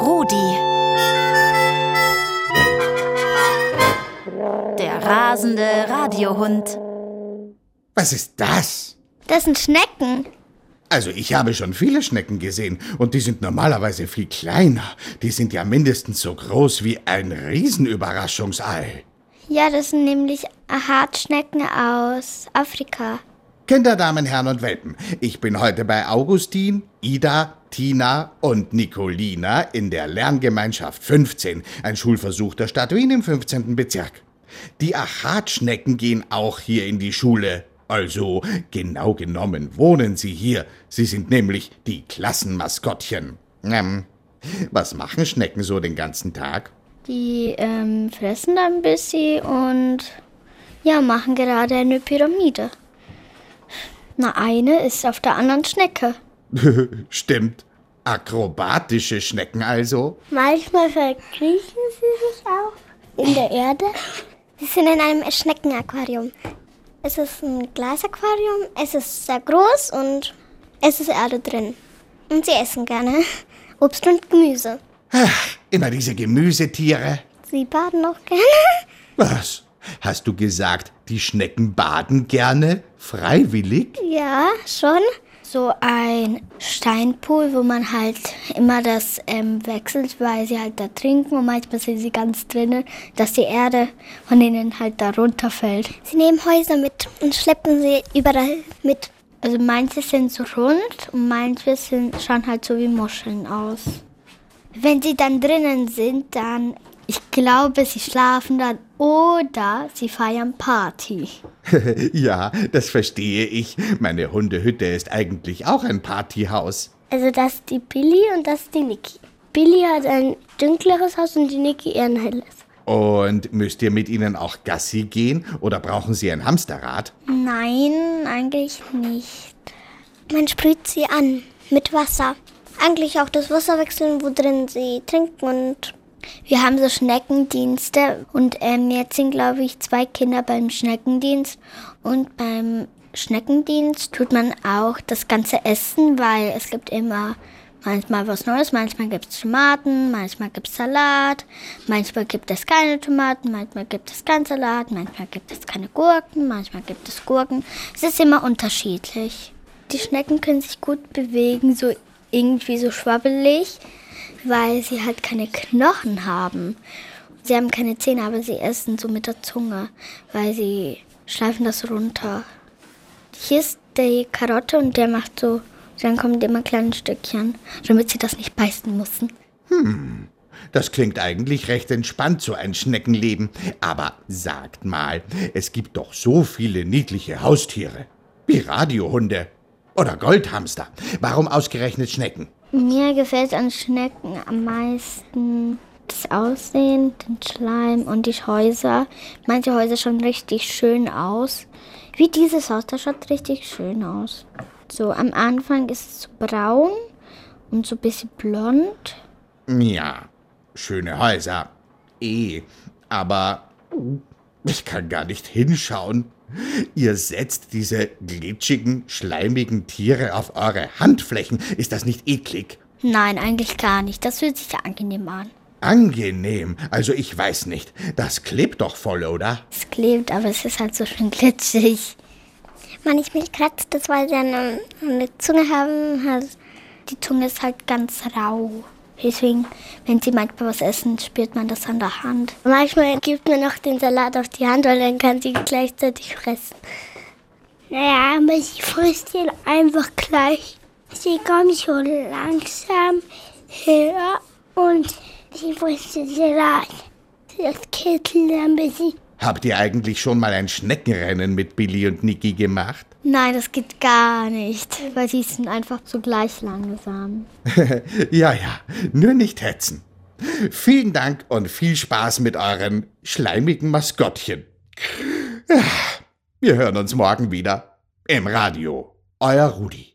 Rudi. Der rasende Radiohund. Was ist das? Das sind Schnecken. Also ich habe schon viele Schnecken gesehen und die sind normalerweise viel kleiner. Die sind ja mindestens so groß wie ein Riesenüberraschungsei. Ja, das sind nämlich Hartschnecken aus Afrika. Kinder, Damen, Herren und Welpen, ich bin heute bei Augustin, Ida, Tina und Nicolina in der Lerngemeinschaft 15, ein Schulversuch der Stadt Wien im 15. Bezirk. Die Achatschnecken gehen auch hier in die Schule. Also, genau genommen wohnen sie hier. Sie sind nämlich die Klassenmaskottchen. Ähm, was machen Schnecken so den ganzen Tag? Die ähm, fressen ein bisschen und ja, machen gerade eine Pyramide. Na, eine ist auf der anderen Schnecke. Stimmt. Akrobatische Schnecken also? Manchmal verkriechen sie sich auch in der Erde. Sie sind in einem Schneckenaquarium. Es ist ein Glasaquarium, es ist sehr groß und es ist Erde drin. Und sie essen gerne Obst und Gemüse. Ach, immer diese Gemüsetiere. Sie baden auch gerne. Was? Hast du gesagt, die Schnecken baden gerne? Freiwillig? Ja, schon. So ein Steinpool, wo man halt immer das ähm, wechselt, weil sie halt da trinken und manchmal sind sie ganz drinnen, dass die Erde von denen halt da runterfällt. Sie nehmen Häuser mit und schleppen sie überall mit. Also manche sind so rund und manche sind, schauen halt so wie Muscheln aus. Wenn sie dann drinnen sind, dann, ich glaube, sie schlafen dann oder sie feiern Party. ja, das verstehe ich. Meine Hundehütte ist eigentlich auch ein Partyhaus. Also das ist die Billy und das ist die Niki. Billy hat ein dunkleres Haus und die Niki eher ein helles. Und müsst ihr mit ihnen auch Gassi gehen oder brauchen sie ein Hamsterrad? Nein, eigentlich nicht. Man sprüht sie an mit Wasser. Eigentlich auch das Wasser wechseln, wo drin sie trinken und wir haben so Schneckendienste und ähm, jetzt sind, glaube ich, zwei Kinder beim Schneckendienst und beim Schneckendienst tut man auch das ganze Essen, weil es gibt immer manchmal was Neues, manchmal gibt es Tomaten, manchmal gibt es Salat, manchmal gibt es keine Tomaten, manchmal gibt es kein Salat, manchmal gibt es keine Gurken, manchmal gibt es Gurken. Es ist immer unterschiedlich. Die Schnecken können sich gut bewegen, so irgendwie so schwabbelig weil sie halt keine Knochen haben. Sie haben keine Zähne, aber sie essen so mit der Zunge, weil sie schleifen das runter. Hier ist die Karotte und der macht so, dann kommen immer kleine Stückchen, damit sie das nicht beißen müssen. Hm, das klingt eigentlich recht entspannt, so ein Schneckenleben. Aber sagt mal, es gibt doch so viele niedliche Haustiere. Wie Radiohunde oder Goldhamster. Warum ausgerechnet Schnecken? Mir gefällt an Schnecken am meisten das Aussehen, den Schleim und die Häuser. Manche Häuser schauen richtig schön aus. Wie dieses Haus, das schaut richtig schön aus. So am Anfang ist es so braun und so ein bisschen blond. Ja, schöne Häuser. Eh, aber ich kann gar nicht hinschauen. Ihr setzt diese glitschigen, schleimigen Tiere auf eure Handflächen. Ist das nicht eklig? Nein, eigentlich gar nicht. Das fühlt sich angenehm an. Angenehm? Also ich weiß nicht. Das klebt doch voll, oder? Es klebt, aber es ist halt so schön glitschig. Manchmal kratzt das, weil sie eine, eine Zunge haben. Die Zunge ist halt ganz rau. Deswegen, wenn sie manchmal was essen, spürt man das an der Hand. Manchmal gibt man noch den Salat auf die Hand, weil dann kann sie gleichzeitig fressen. Naja, aber sie frisst ihn einfach gleich. Sie kommt so langsam her und sie frisst den Salat. Das kitzelt ein bisschen. Habt ihr eigentlich schon mal ein Schneckenrennen mit Billy und Niki gemacht? Nein, das geht gar nicht, weil sie sind einfach zu gleich langsam. ja, ja, nur nicht hetzen. Vielen Dank und viel Spaß mit euren schleimigen Maskottchen. Wir hören uns morgen wieder im Radio. Euer Rudi.